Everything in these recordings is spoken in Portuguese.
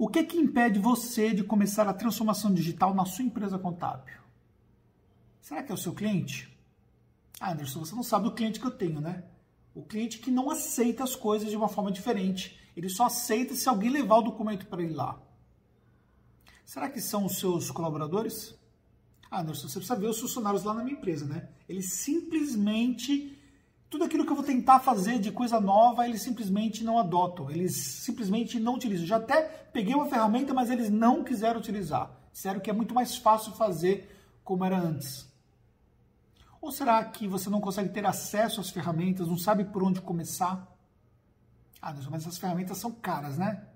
O que que impede você de começar a transformação digital na sua empresa contábil? Será que é o seu cliente? Ah, Anderson, você não sabe o cliente que eu tenho, né? O cliente que não aceita as coisas de uma forma diferente. Ele só aceita se alguém levar o documento para ele lá. Será que são os seus colaboradores? Ah, Anderson, você precisa ver os funcionários lá na minha empresa, né? Eles simplesmente. Tudo aquilo que eu vou tentar fazer de coisa nova, eles simplesmente não adotam. Eles simplesmente não utilizam. Já até peguei uma ferramenta, mas eles não quiseram utilizar. Disseram que é muito mais fácil fazer como era antes. Ou será que você não consegue ter acesso às ferramentas, não sabe por onde começar? Ah, Deus, mas essas ferramentas são caras, né?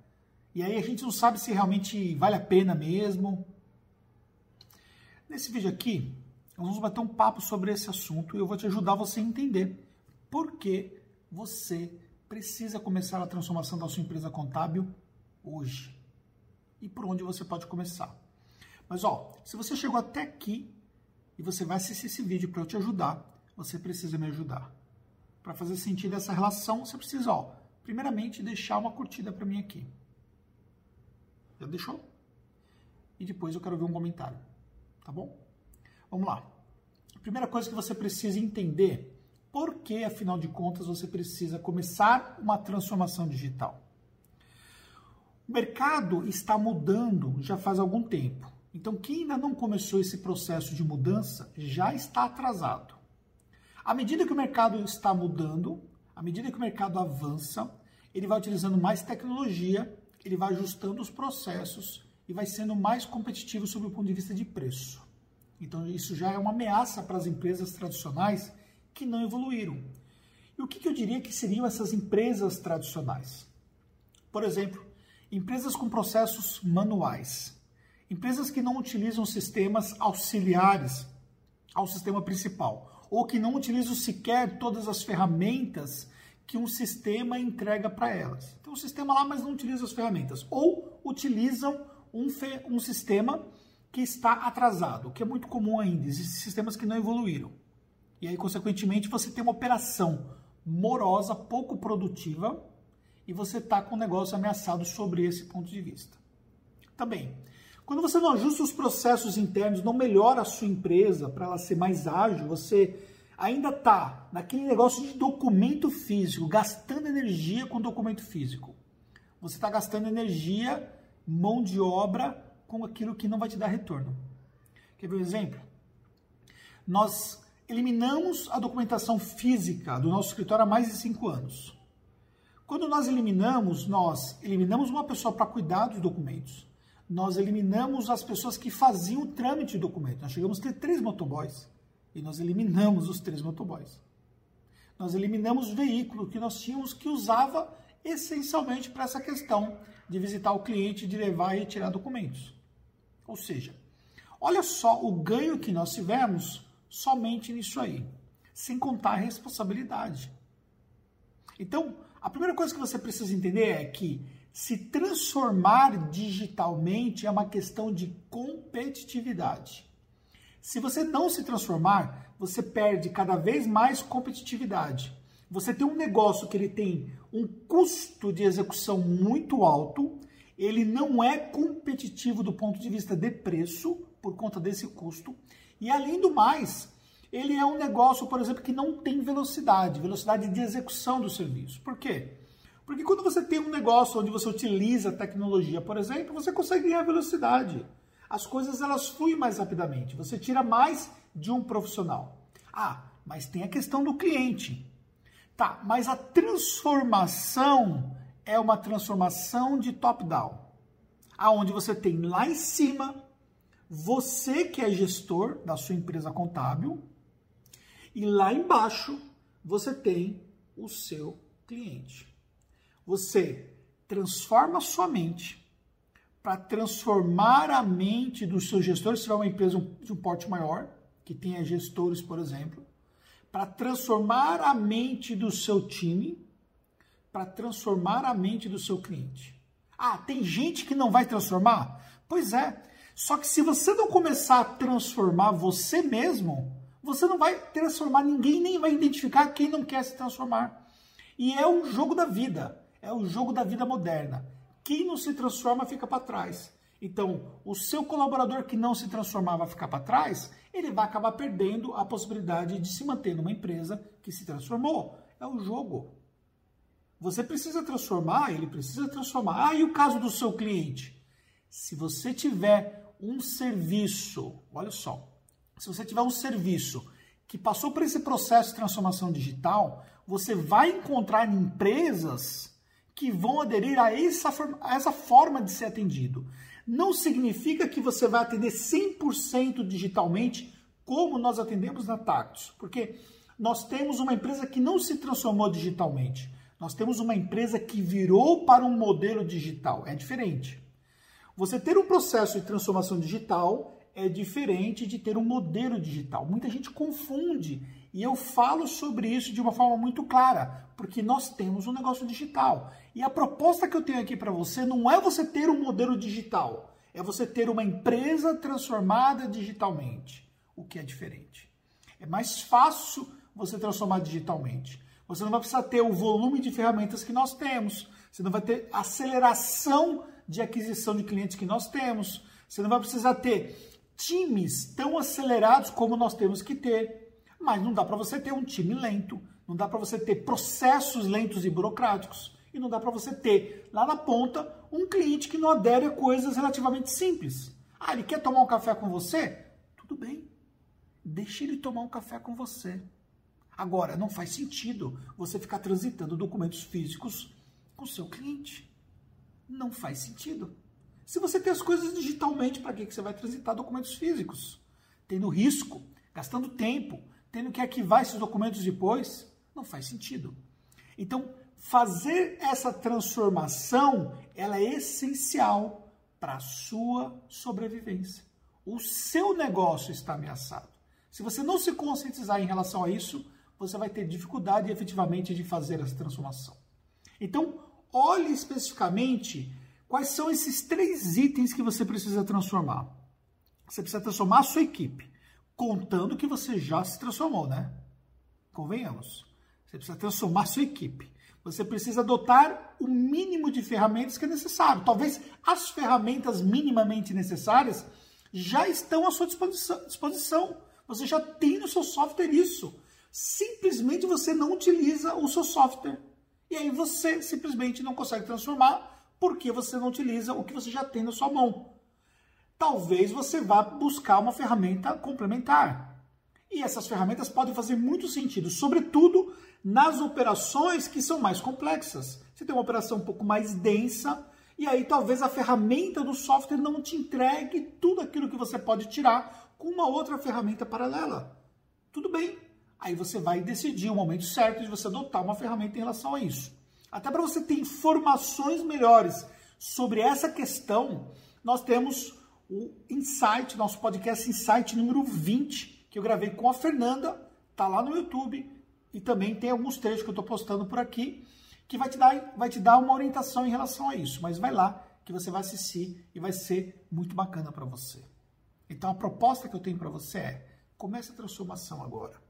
E aí a gente não sabe se realmente vale a pena mesmo. Nesse vídeo aqui, nós vamos bater um papo sobre esse assunto e eu vou te ajudar você a entender por que você precisa começar a transformação da sua empresa contábil hoje. E por onde você pode começar. Mas ó, se você chegou até aqui, e você vai assistir esse vídeo para eu te ajudar, você precisa me ajudar. Para fazer sentido essa relação, você precisa, ó, primeiramente deixar uma curtida para mim aqui. Já deixou? E depois eu quero ver um comentário, tá bom? Vamos lá. Primeira coisa que você precisa entender, por que, afinal de contas, você precisa começar uma transformação digital? O mercado está mudando já faz algum tempo. Então, quem ainda não começou esse processo de mudança já está atrasado. À medida que o mercado está mudando, à medida que o mercado avança, ele vai utilizando mais tecnologia, ele vai ajustando os processos e vai sendo mais competitivo sob o ponto de vista de preço. Então, isso já é uma ameaça para as empresas tradicionais que não evoluíram. E o que, que eu diria que seriam essas empresas tradicionais? Por exemplo, empresas com processos manuais. Empresas que não utilizam sistemas auxiliares ao sistema principal, ou que não utilizam sequer todas as ferramentas que um sistema entrega para elas. Então, o sistema lá, mas não utiliza as ferramentas. Ou utilizam um, um sistema que está atrasado, o que é muito comum ainda. Existem sistemas que não evoluíram. E aí, consequentemente, você tem uma operação morosa, pouco produtiva, e você está com o negócio ameaçado sobre esse ponto de vista. Também, quando você não ajusta os processos internos, não melhora a sua empresa para ela ser mais ágil, você ainda está naquele negócio de documento físico, gastando energia com documento físico. Você está gastando energia, mão de obra com aquilo que não vai te dar retorno. Quer ver um exemplo? Nós eliminamos a documentação física do nosso escritório há mais de cinco anos. Quando nós eliminamos, nós eliminamos uma pessoa para cuidar dos documentos nós eliminamos as pessoas que faziam o trâmite de documento. Nós chegamos a ter três motoboys e nós eliminamos os três motoboys. Nós eliminamos o veículo que nós tínhamos que usava essencialmente para essa questão de visitar o cliente, de levar e retirar documentos. Ou seja, olha só o ganho que nós tivemos somente nisso aí, sem contar a responsabilidade. Então, a primeira coisa que você precisa entender é que se transformar digitalmente é uma questão de competitividade. Se você não se transformar, você perde cada vez mais competitividade. Você tem um negócio que ele tem um custo de execução muito alto, ele não é competitivo do ponto de vista de preço por conta desse custo, e além do mais, ele é um negócio, por exemplo, que não tem velocidade, velocidade de execução do serviço. Por quê? Porque quando você tem um negócio onde você utiliza tecnologia, por exemplo, você consegue ganhar velocidade. As coisas elas fluem mais rapidamente. Você tira mais de um profissional. Ah, mas tem a questão do cliente. Tá, mas a transformação é uma transformação de top-down. Aonde você tem lá em cima você que é gestor da sua empresa contábil e lá embaixo você tem o seu cliente. Você transforma a sua mente para transformar a mente dos seus gestores, se tiver uma empresa de um porte maior, que tenha gestores, por exemplo, para transformar a mente do seu time, para transformar a mente do seu cliente. Ah, tem gente que não vai transformar? Pois é. Só que se você não começar a transformar você mesmo, você não vai transformar ninguém, nem vai identificar quem não quer se transformar. E é um jogo da vida é o jogo da vida moderna. Quem não se transforma fica para trás. Então, o seu colaborador que não se transformar vai ficar para trás, ele vai acabar perdendo a possibilidade de se manter numa empresa que se transformou. É o jogo. Você precisa transformar, ele precisa transformar. Ah, e o caso do seu cliente? Se você tiver um serviço, olha só, se você tiver um serviço que passou por esse processo de transformação digital, você vai encontrar empresas que vão aderir a essa, a essa forma de ser atendido. Não significa que você vai atender 100% digitalmente, como nós atendemos na Tactus, porque nós temos uma empresa que não se transformou digitalmente. Nós temos uma empresa que virou para um modelo digital. É diferente. Você ter um processo de transformação digital é diferente de ter um modelo digital. Muita gente confunde e eu falo sobre isso de uma forma muito clara, porque nós temos um negócio digital. E a proposta que eu tenho aqui para você não é você ter um modelo digital, é você ter uma empresa transformada digitalmente, o que é diferente. É mais fácil você transformar digitalmente. Você não vai precisar ter o volume de ferramentas que nós temos, você não vai ter aceleração de aquisição de clientes que nós temos, você não vai precisar ter times tão acelerados como nós temos que ter, mas não dá para você ter um time lento, não dá para você ter processos lentos e burocráticos, e não dá para você ter lá na ponta um cliente que não adere a coisas relativamente simples. Ah, ele quer tomar um café com você? Tudo bem, deixe ele tomar um café com você. Agora, não faz sentido você ficar transitando documentos físicos com o seu cliente. Não faz sentido. Se você tem as coisas digitalmente, para que você vai transitar documentos físicos? Tendo risco, gastando tempo, tendo que arquivar esses documentos depois, não faz sentido. Então, fazer essa transformação, ela é essencial para a sua sobrevivência. O seu negócio está ameaçado. Se você não se conscientizar em relação a isso, você vai ter dificuldade efetivamente de fazer essa transformação. Então, olhe especificamente Quais são esses três itens que você precisa transformar? Você precisa transformar a sua equipe, contando que você já se transformou, né? Convenhamos. Você precisa transformar a sua equipe. Você precisa adotar o mínimo de ferramentas que é necessário. Talvez as ferramentas minimamente necessárias já estão à sua disposição. Você já tem no seu software isso. Simplesmente você não utiliza o seu software. E aí você simplesmente não consegue transformar porque você não utiliza o que você já tem na sua mão. Talvez você vá buscar uma ferramenta complementar. E essas ferramentas podem fazer muito sentido, sobretudo nas operações que são mais complexas. Você tem uma operação um pouco mais densa, e aí talvez a ferramenta do software não te entregue tudo aquilo que você pode tirar com uma outra ferramenta paralela. Tudo bem. Aí você vai decidir o momento certo de você adotar uma ferramenta em relação a isso. Até para você ter informações melhores sobre essa questão, nós temos o Insight, nosso podcast Insight número 20, que eu gravei com a Fernanda, tá lá no YouTube, e também tem alguns trechos que eu estou postando por aqui, que vai te, dar, vai te dar uma orientação em relação a isso. Mas vai lá que você vai assistir e vai ser muito bacana para você. Então a proposta que eu tenho para você é: comece a transformação agora.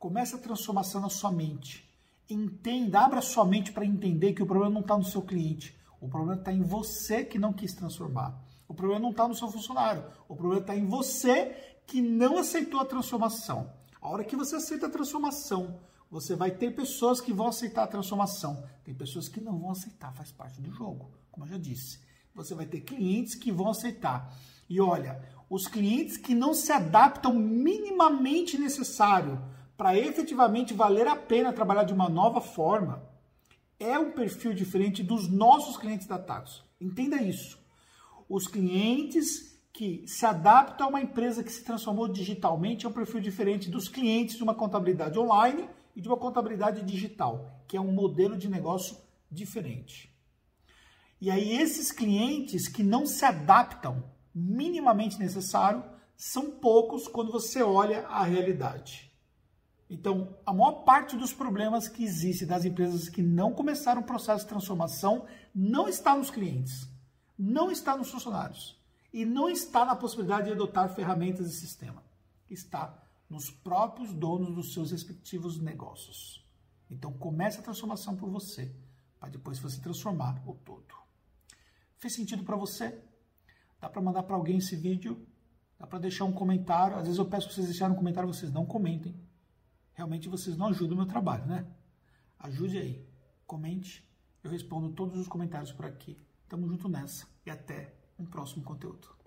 Comece a transformação na sua mente entenda, abra sua mente para entender que o problema não está no seu cliente. O problema está em você que não quis transformar. O problema não está no seu funcionário. O problema está em você que não aceitou a transformação. A hora que você aceita a transformação, você vai ter pessoas que vão aceitar a transformação. Tem pessoas que não vão aceitar, faz parte do jogo, como eu já disse. Você vai ter clientes que vão aceitar. E olha, os clientes que não se adaptam minimamente necessário para efetivamente valer a pena trabalhar de uma nova forma, é um perfil diferente dos nossos clientes da Taxo. Entenda isso. Os clientes que se adaptam a uma empresa que se transformou digitalmente é um perfil diferente dos clientes de uma contabilidade online e de uma contabilidade digital, que é um modelo de negócio diferente. E aí esses clientes que não se adaptam minimamente necessário são poucos quando você olha a realidade. Então, a maior parte dos problemas que existem das empresas que não começaram o processo de transformação não está nos clientes, não está nos funcionários e não está na possibilidade de adotar ferramentas e sistema. Está nos próprios donos dos seus respectivos negócios. Então, comece a transformação por você, para depois você transformar o todo. Fez sentido para você? Dá para mandar para alguém esse vídeo? Dá para deixar um comentário? Às vezes eu peço para vocês deixarem um comentário, vocês não comentem. Realmente vocês não ajudam o meu trabalho, né? Ajude aí. Comente. Eu respondo todos os comentários por aqui. Tamo junto nessa. E até um próximo conteúdo.